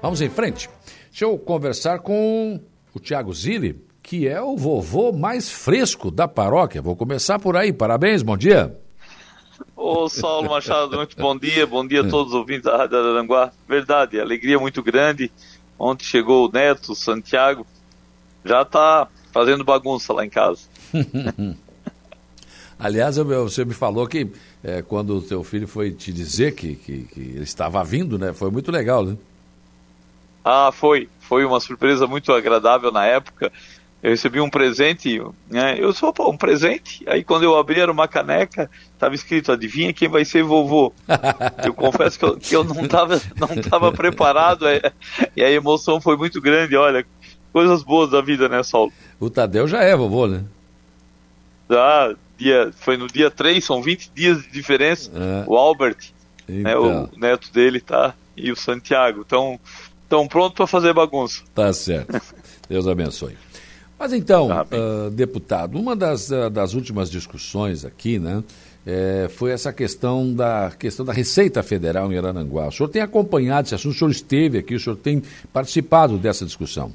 Vamos em frente. Deixa eu conversar com o Tiago Zilli, que é o vovô mais fresco da paróquia. Vou começar por aí. Parabéns, bom dia. Ô Saulo Machado, muito bom dia, bom dia a todos os ouvintes da Rádio Aranguá. Verdade, alegria muito grande. Ontem chegou o Neto, o Santiago, já está fazendo bagunça lá em casa. Aliás, você me falou que é, quando o teu filho foi te dizer que, que, que, ele estava vindo, né? Foi muito legal, né? Ah, foi. Foi uma surpresa muito agradável na época. Eu recebi um presente, né? Eu sou pô, um presente. Aí quando eu abri era uma caneca, estava escrito: adivinha quem vai ser vovô? eu confesso que eu, que eu não estava não tava preparado. É, e a emoção foi muito grande. Olha, coisas boas da vida, né, Saulo? O Tadeu já é vovô, né? Já, dia, foi no dia 3, são 20 dias de diferença. É. O Albert, então. né, o então. neto dele, tá? E o Santiago. Estão tão prontos para fazer bagunça. Tá certo. Deus abençoe. Mas então, tá uh, deputado, uma das, uh, das últimas discussões aqui, né, é, foi essa questão da questão da Receita Federal em Arananguá. O senhor tem acompanhado esse assunto, o senhor esteve aqui, o senhor tem participado dessa discussão.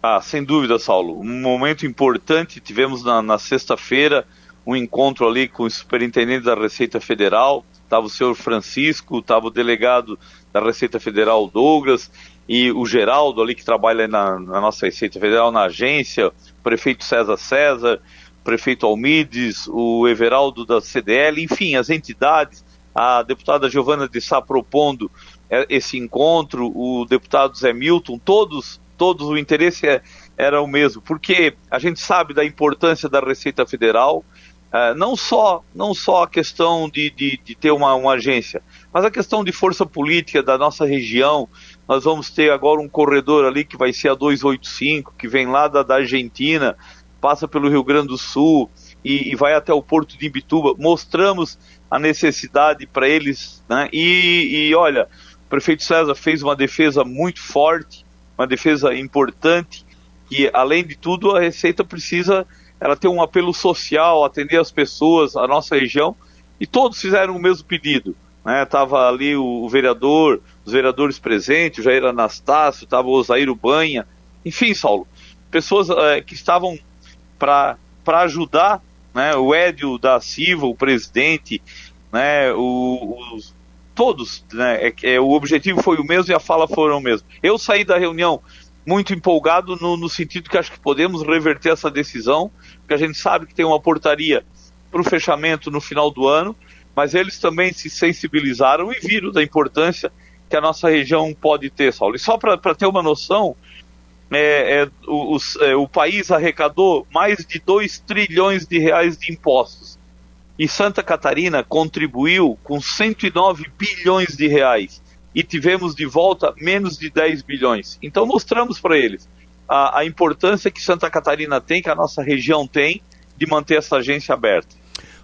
Ah, sem dúvida, Saulo. Um momento importante, tivemos na, na sexta-feira um encontro ali com o superintendente da Receita Federal, estava o senhor Francisco, estava o delegado da Receita Federal Douglas e o Geraldo ali que trabalha na, na nossa Receita Federal na agência, o prefeito César César, o prefeito Almides, o Everaldo da CDL, enfim, as entidades, a deputada Giovana de Sá propondo é, esse encontro, o deputado Zé Milton, todos todos o interesse é, era o mesmo, porque a gente sabe da importância da Receita Federal, uh, não só não só a questão de, de, de ter uma, uma, agência, mas a questão de força política da nossa região. Nós vamos ter agora um corredor ali que vai ser a 285, que vem lá da, da Argentina, passa pelo Rio Grande do Sul e, e vai até o Porto de Imbituba. Mostramos a necessidade para eles, né? E, e olha, o prefeito César fez uma defesa muito forte uma defesa importante que, além de tudo, a Receita precisa ela ter um apelo social, atender as pessoas, a nossa região, e todos fizeram o mesmo pedido. Né? Tava ali o, o vereador, os vereadores presentes, o Jair Anastácio, estava o Osair Banha, enfim, Saulo, pessoas é, que estavam para ajudar, né? o Édio da Silva, o presidente, né? o, os, todos, né? É, é, o objetivo foi o mesmo e a fala foram o mesmo. Eu saí da reunião muito empolgado no, no sentido que acho que podemos reverter essa decisão, porque a gente sabe que tem uma portaria para o fechamento no final do ano, mas eles também se sensibilizaram e viram da importância que a nossa região pode ter, Saulo. E só para ter uma noção, é, é, o, é, o país arrecadou mais de 2 trilhões de reais de impostos e Santa Catarina contribuiu com 109 bilhões de reais e tivemos de volta menos de 10 bilhões. Então mostramos para eles a, a, importância que Santa Catarina tem, que a nossa região tem, de manter essa agência aberta.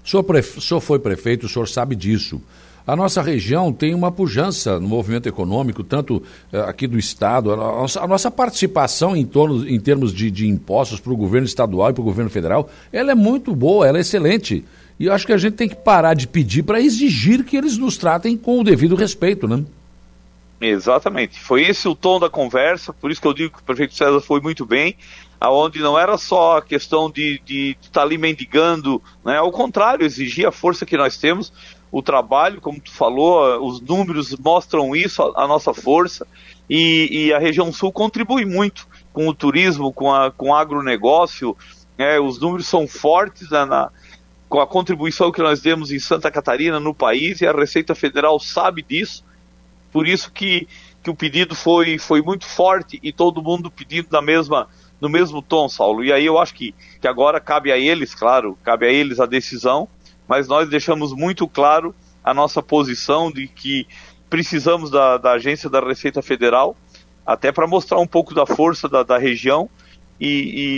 O senhor, o senhor foi prefeito, o senhor sabe disso. A nossa região tem uma pujança no movimento econômico, tanto uh, aqui do Estado, a nossa, a nossa participação em, torno, em termos de, de impostos para o governo estadual e para o governo federal, ela é muito boa, ela é excelente. E eu acho que a gente tem que parar de pedir para exigir que eles nos tratem com o devido respeito, né? Exatamente. Foi esse o tom da conversa, por isso que eu digo que o prefeito César foi muito bem, aonde não era só a questão de estar tá ali mendigando, né? ao contrário, exigir a força que nós temos, o trabalho, como tu falou, os números mostram isso, a, a nossa força, e, e, a região sul contribui muito com o turismo, com, a, com o agronegócio, né? os números são fortes né, na, com a contribuição que nós demos em Santa Catarina, no país, e a Receita Federal sabe disso, por isso que, que o pedido foi, foi muito forte e todo mundo pedindo na mesma, no mesmo tom, Saulo. E aí eu acho que, que agora cabe a eles, claro, cabe a eles a decisão, mas nós deixamos muito claro a nossa posição de que precisamos da, da agência da Receita Federal, até para mostrar um pouco da força da, da região e,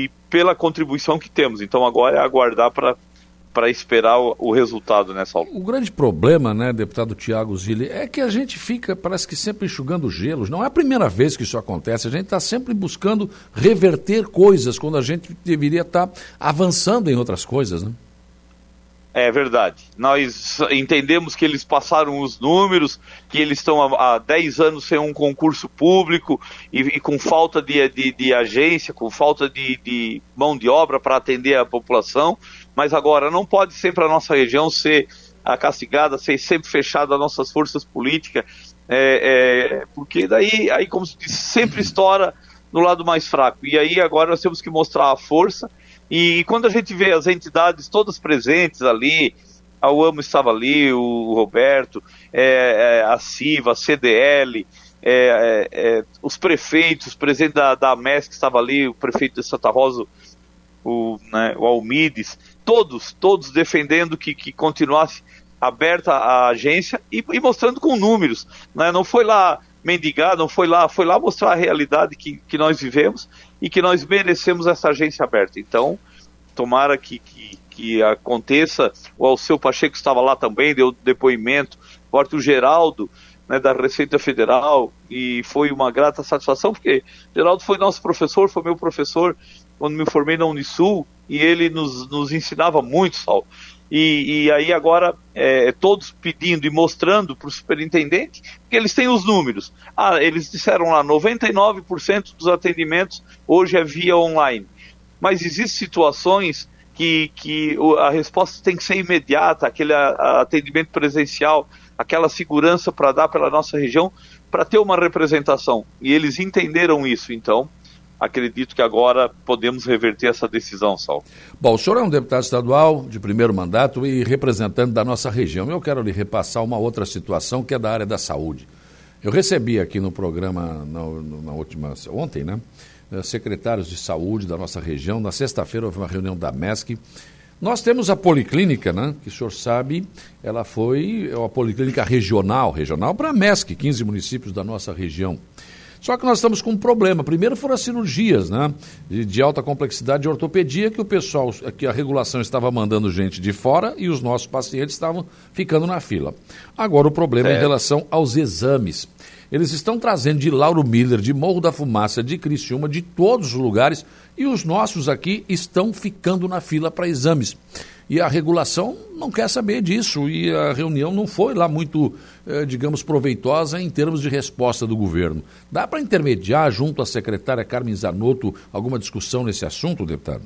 e, pela contribuição que temos. Então agora é aguardar para para esperar o, o, resultado, né, Saulo? O grande problema, né, deputado Tiago Zilli, é que a gente fica, parece que sempre enxugando gelos. Não é a primeira vez que isso acontece. A gente está sempre buscando reverter coisas quando a gente deveria estar tá avançando em outras coisas, né? É verdade. Nós entendemos que eles passaram os números, que eles estão há, há 10 anos sem um concurso público e, e com falta de, de, de, agência, com falta de, de mão de obra para atender a população. Mas agora não pode ser para a nossa região ser a castigada, ser sempre fechada as nossas forças políticas, é, é, porque daí, aí, como se diz, sempre estoura no lado mais fraco. E aí agora nós temos que mostrar a força e quando a gente vê as entidades todas presentes ali, a UAMO estava ali, o Roberto, é, é, a CIVA, a CDL, é, é, é, os prefeitos, o presidente da, da MES que estava ali, o prefeito de Santa Rosa, o, né, o Almides, todos, todos defendendo que, que continuasse aberta a agência e, e mostrando com números. Né? Não foi lá mendigar, não foi lá, foi lá mostrar a realidade que, que nós vivemos e que nós merecemos essa agência aberta. Então, tomara que, que, que aconteça. O Alceu Pacheco estava lá também, deu depoimento. O Geraldo, né, da Receita Federal, e foi uma grata satisfação, porque Geraldo foi nosso professor, foi meu professor quando me formei na Unisul, e ele nos, nos ensinava muito, Saulo. E, e aí agora é, todos pedindo e mostrando para o superintendente que eles têm os números. Ah, eles disseram lá, 99% dos atendimentos hoje é via online. Mas existem situações que, que a resposta tem que ser imediata, aquele atendimento presencial, aquela segurança para dar pela nossa região, para ter uma representação. E eles entenderam isso, então acredito que agora podemos reverter essa decisão, Sal. Bom, o senhor é um deputado estadual de primeiro mandato e representante da nossa região. Eu quero lhe repassar uma outra situação que é da área da saúde. Eu recebi aqui no programa, na, na última, ontem, né, eh, secretários de saúde da nossa região. Na sexta-feira houve uma reunião da MESC. Nós temos a policlínica, né, que o senhor sabe, ela foi uma policlínica regional, regional para a MESC, 15 municípios da nossa região. Só que nós estamos com um problema. Primeiro foram as cirurgias, né? De, de, alta complexidade de ortopedia, que o pessoal, que a regulação estava mandando gente de fora e os nossos pacientes estavam ficando na fila. Agora o problema é, em relação aos exames. Eles estão trazendo de Lauro Miller, de Morro da Fumaça, de Criciúma, de todos os lugares, e os nossos aqui estão ficando na fila para exames. E a regulação não quer saber disso, e a reunião não foi lá muito, digamos, proveitosa em termos de resposta do governo. Dá para intermediar, junto à secretária Carmen Zanotto, alguma discussão nesse assunto, deputado?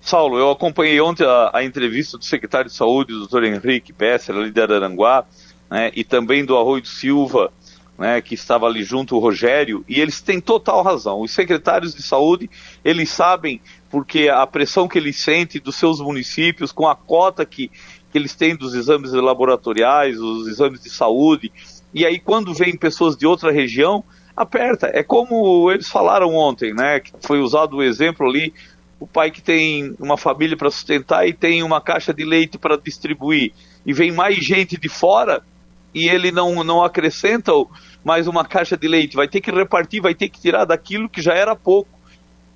Saulo, eu acompanhei ontem a, a entrevista do secretário de Saúde, doutor Henrique Besser, ali de Araranguá, né, e também do Arroio Silva, né, que estava ali junto, o Rogério, e eles têm total razão. Os secretários de saúde, eles sabem, porque a pressão que eles sentem dos seus municípios, com a cota que, que eles têm dos exames laboratoriais, os exames de saúde, e aí quando vêm pessoas de outra região, aperta. É como eles falaram ontem, né, que foi usado o exemplo ali, o pai que tem uma família para sustentar e tem uma caixa de leite para distribuir, e vem mais gente de fora, e ele não, não acrescenta mais uma caixa de leite, vai ter que repartir, vai ter que tirar daquilo que já era pouco.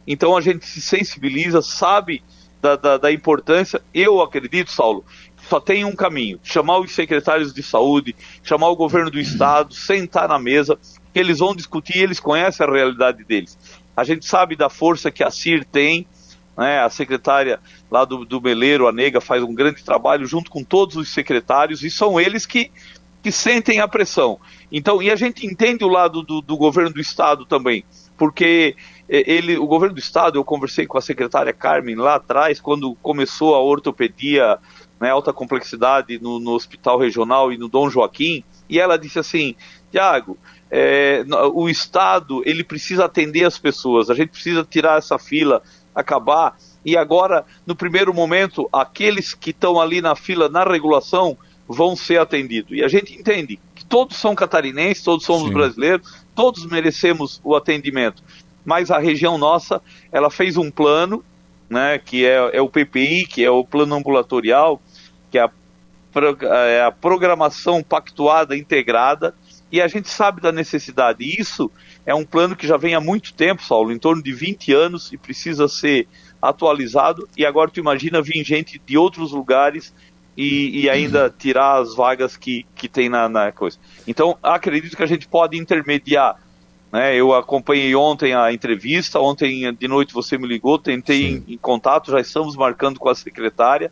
Então a gente se sensibiliza, sabe da, da, da importância. Eu acredito, Saulo, só tem um caminho: chamar os secretários de saúde, chamar o governo do estado, sentar na mesa, que eles vão discutir, eles conhecem a realidade deles. A gente sabe da força que a CIR tem, né, a secretária lá do, do Meleiro, a Nega, faz um grande trabalho junto com todos os secretários, e são eles que que sentem a pressão. Então, e a gente entende o lado do, do governo do estado também, porque eh, ele, o governo do estado, eu conversei com a secretária Carmen lá atrás, quando começou a ortopedia, né, alta complexidade no, no hospital regional e no Dom Joaquim, e ela disse assim, Tiago, é, o Estado ele precisa atender as pessoas, a gente precisa tirar essa fila, acabar. E agora, no primeiro momento, aqueles que estão ali na fila na regulação vão ser atendidos. E a gente entende que todos são catarinenses, todos somos Sim. brasileiros, todos merecemos o atendimento. Mas a região nossa, ela fez um plano, né, que é, é o PPI, que é o plano ambulatorial, que é a, é a programação pactuada integrada, e a gente sabe da necessidade. Isso é um plano que já vem há muito tempo, Saulo, em torno de 20 anos, e precisa ser atualizado. E agora tu imagina vir gente de outros lugares e, e ainda tirar as vagas que, que tem na, na coisa. Então, acredito que a gente pode intermediar. Né? Eu acompanhei ontem a entrevista, ontem de noite você me ligou, tentei em, em, contato, já estamos marcando com a secretária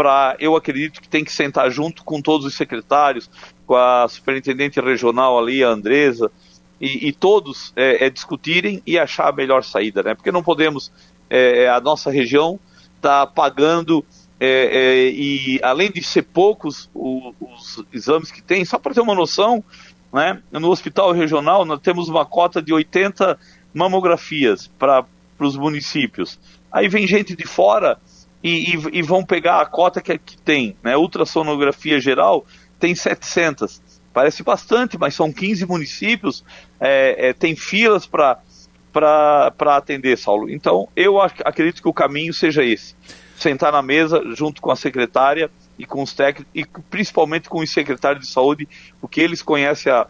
para, eu acredito que tem que sentar junto com todos os secretários, com a superintendente regional ali, a Andresa, e, e todos é, é, discutirem e achar a melhor saída, né? Porque não podemos, é, é a nossa região está pagando é, é, e além de ser poucos os exames que tem, só para ter uma noção, né? No hospital regional nós temos uma cota de 80 mamografias para os municípios. Aí vem gente de fora e, e, e vão pegar a cota que, que tem, né? Ultrassonografia geral tem 700. Parece bastante, mas são 15 municípios, é, é, tem filas para atender, Saulo. Então, eu acredito que o caminho seja esse: sentar na mesa junto com a secretária e com os técnicos, e principalmente com os secretários de saúde, porque eles conhecem a,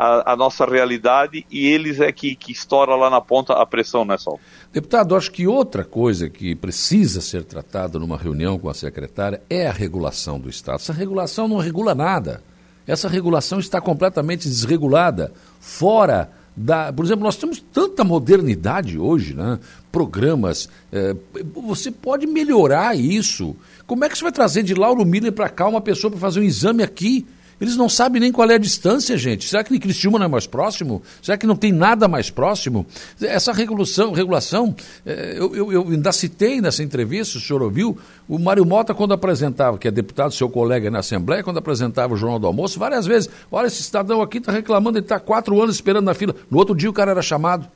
a, a, nossa realidade e eles é que, que estoura lá na ponta a pressão, né, Sol? Deputado, acho que outra coisa que precisa ser tratada numa reunião com a secretária é a regulação do Estado. Essa regulação não regula nada. Essa regulação está completamente desregulada, fora da. Por exemplo, nós temos tanta modernidade hoje, né? Programas. É, você pode melhorar isso. Como é que você vai trazer de Lauro Miller para cá uma pessoa para fazer um exame aqui? Eles não sabem nem qual é a distância, gente. Será que Criciúma não é mais próximo? Será que não tem nada mais próximo? Essa regulação, regulação é, eu, eu, eu ainda citei nessa entrevista, o senhor ouviu, o Mário Mota, quando apresentava, que é deputado, seu colega na Assembleia, quando apresentava o Jornal do Almoço, várias vezes, olha, esse cidadão aqui está reclamando, ele está quatro anos esperando na fila. No outro dia o cara era chamado.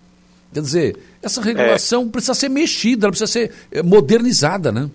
Quer dizer, essa regulação é. precisa ser mexida, ela precisa ser é, modernizada, né?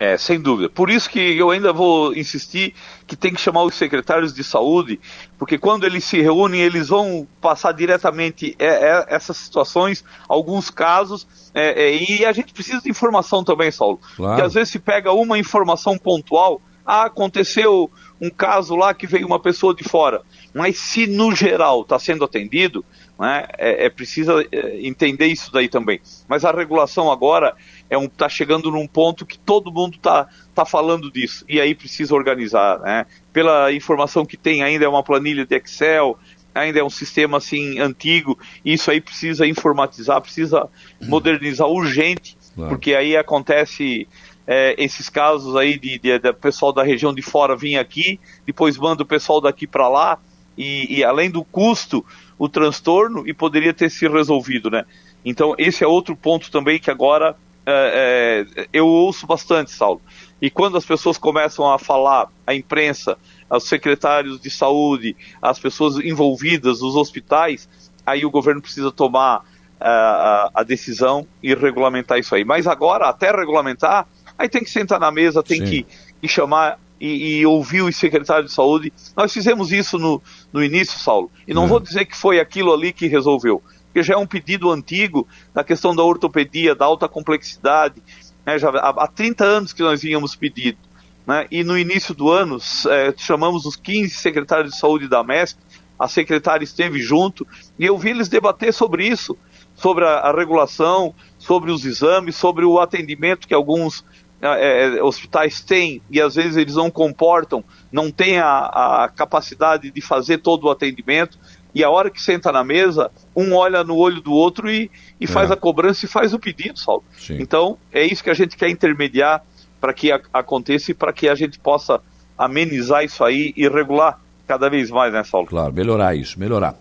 É, sem dúvida. Por isso que eu ainda vou insistir que tem que chamar os secretários de saúde, porque quando eles se reúnem, eles vão passar diretamente é, é, essas situações, alguns casos, é, é, e a gente precisa de informação também, Saulo. Claro. Porque às vezes se pega uma informação pontual, ah, aconteceu um caso lá que veio uma pessoa de fora, mas se no geral está sendo atendido, né, é, é preciso é, entender isso daí também. Mas a regulação agora é um está chegando num ponto que todo mundo está tá falando disso e aí precisa organizar, né? Pela informação que tem ainda é uma planilha de Excel, ainda é um sistema assim antigo, e isso aí precisa informatizar, precisa modernizar urgente, claro. porque aí acontece é, esses casos aí de, de, de, pessoal da região de fora vir aqui, depois manda o pessoal daqui para lá e, e além do custo, o transtorno e poderia ter se resolvido, né? Então esse é outro ponto também que agora é, é, eu ouço bastante, Saulo. E quando as pessoas começam a falar, a imprensa, os secretários de saúde, as pessoas envolvidas, os hospitais, aí o governo precisa tomar uh, a, a, decisão e regulamentar isso aí. Mas agora, até regulamentar, aí tem que sentar na mesa, tem que, que, chamar e, e, ouvir os secretários de saúde. Nós fizemos isso no, no início, Saulo, e não hum. vou dizer que foi aquilo ali que resolveu porque já é um pedido antigo na questão da ortopedia, da alta complexidade. Né, já, há, há 30 anos que nós vínhamos pedido. Né, e no início do ano, é, chamamos os 15 secretários de saúde da MESP, a secretária esteve junto, e eu vi eles debater sobre isso, sobre a, a regulação, sobre os exames, sobre o atendimento que alguns é, hospitais têm e às vezes eles não comportam, não têm a, a, capacidade de fazer todo o atendimento e a hora que senta na mesa, um olha no olho do outro e, e faz é. a cobrança e faz o pedido, Saulo. Sim. Então, é isso que a gente quer intermediar para que a, aconteça e para que a gente possa amenizar isso aí e regular cada vez mais, né, Saulo? Claro, melhorar isso, melhorar.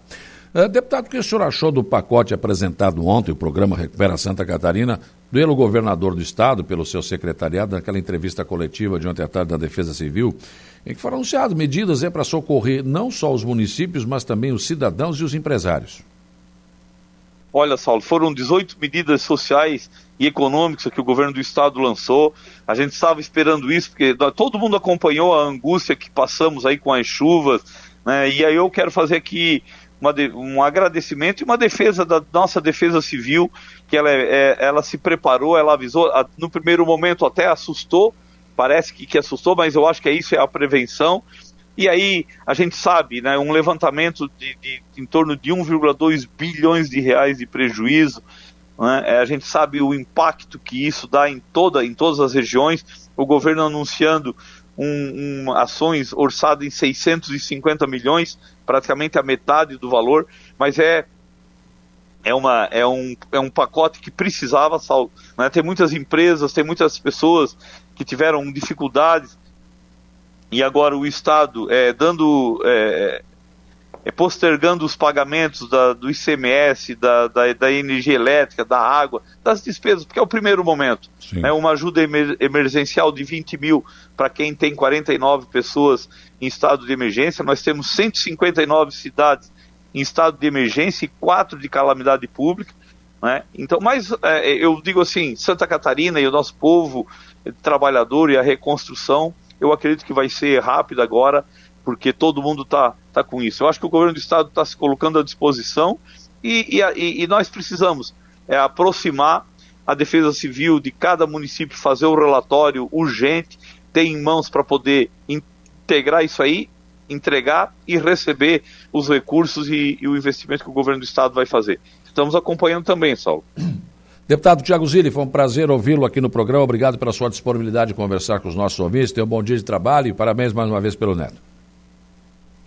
Uh, deputado, o que o senhor achou do pacote apresentado ontem, o programa Recupera Santa Catarina, pelo governador do estado, pelo seu secretariado, naquela entrevista coletiva de ontem à tarde da Defesa Civil, em que foram anunciadas medidas é, para socorrer não só os municípios, mas também os cidadãos e os empresários? Olha, Saulo, foram 18 medidas sociais e econômicas que o governo do estado lançou. A gente estava esperando isso, porque todo mundo acompanhou a angústia que passamos aí com as chuvas, né? E aí eu quero fazer aqui uma, um agradecimento e uma defesa da nossa defesa civil, que ela, é, é ela se preparou, ela avisou, no primeiro momento até assustou, parece que, que assustou, mas eu acho que é isso é a prevenção. E aí a gente sabe, né, um levantamento de, de em torno de 1,2 bilhões de reais de prejuízo. Né, é, a gente sabe o impacto que isso dá em toda, em todas as regiões. O governo anunciando um, um, ações orçadas em 650 milhões, praticamente a metade do valor, mas é é, uma, é, um, é um pacote que precisava, Saulo. Né? Tem muitas empresas, tem muitas pessoas que tiveram dificuldades e agora o Estado é, dando é, é, postergando os pagamentos da, do ICMS, da, da, da, energia elétrica, da água, das despesas, porque é o primeiro momento. Né, uma ajuda emer, emergencial de 20 mil para quem tem 49 pessoas em estado de emergência. Nós temos 159 cidades em estado de emergência e quatro de calamidade pública. Né? Então, mas é, eu digo assim, Santa Catarina e o nosso povo trabalhador e a reconstrução, eu acredito que vai ser rápido agora porque todo mundo está tá com isso. Eu acho que o governo do estado está se colocando à disposição e, e, e nós precisamos é, aproximar a defesa civil de cada município, fazer o um relatório urgente, ter em mãos para poder integrar isso aí, entregar e receber os recursos e, e, o investimento que o governo do estado vai fazer. Estamos acompanhando também, Saulo. Deputado Tiago Zilli, foi um prazer ouvi-lo aqui no programa. Obrigado pela sua disponibilidade de conversar com os nossos ouvintes. Tenha um bom dia de trabalho e parabéns mais uma vez pelo Neto.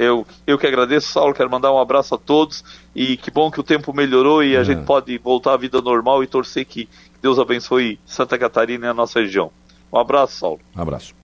Eu, eu que agradeço, Saulo, quero mandar um abraço a todos e que bom que o tempo melhorou e a é. gente pode voltar à vida normal e torcer que Deus abençoe Santa Catarina e a nossa região. Um abraço, Saulo. Um abraço.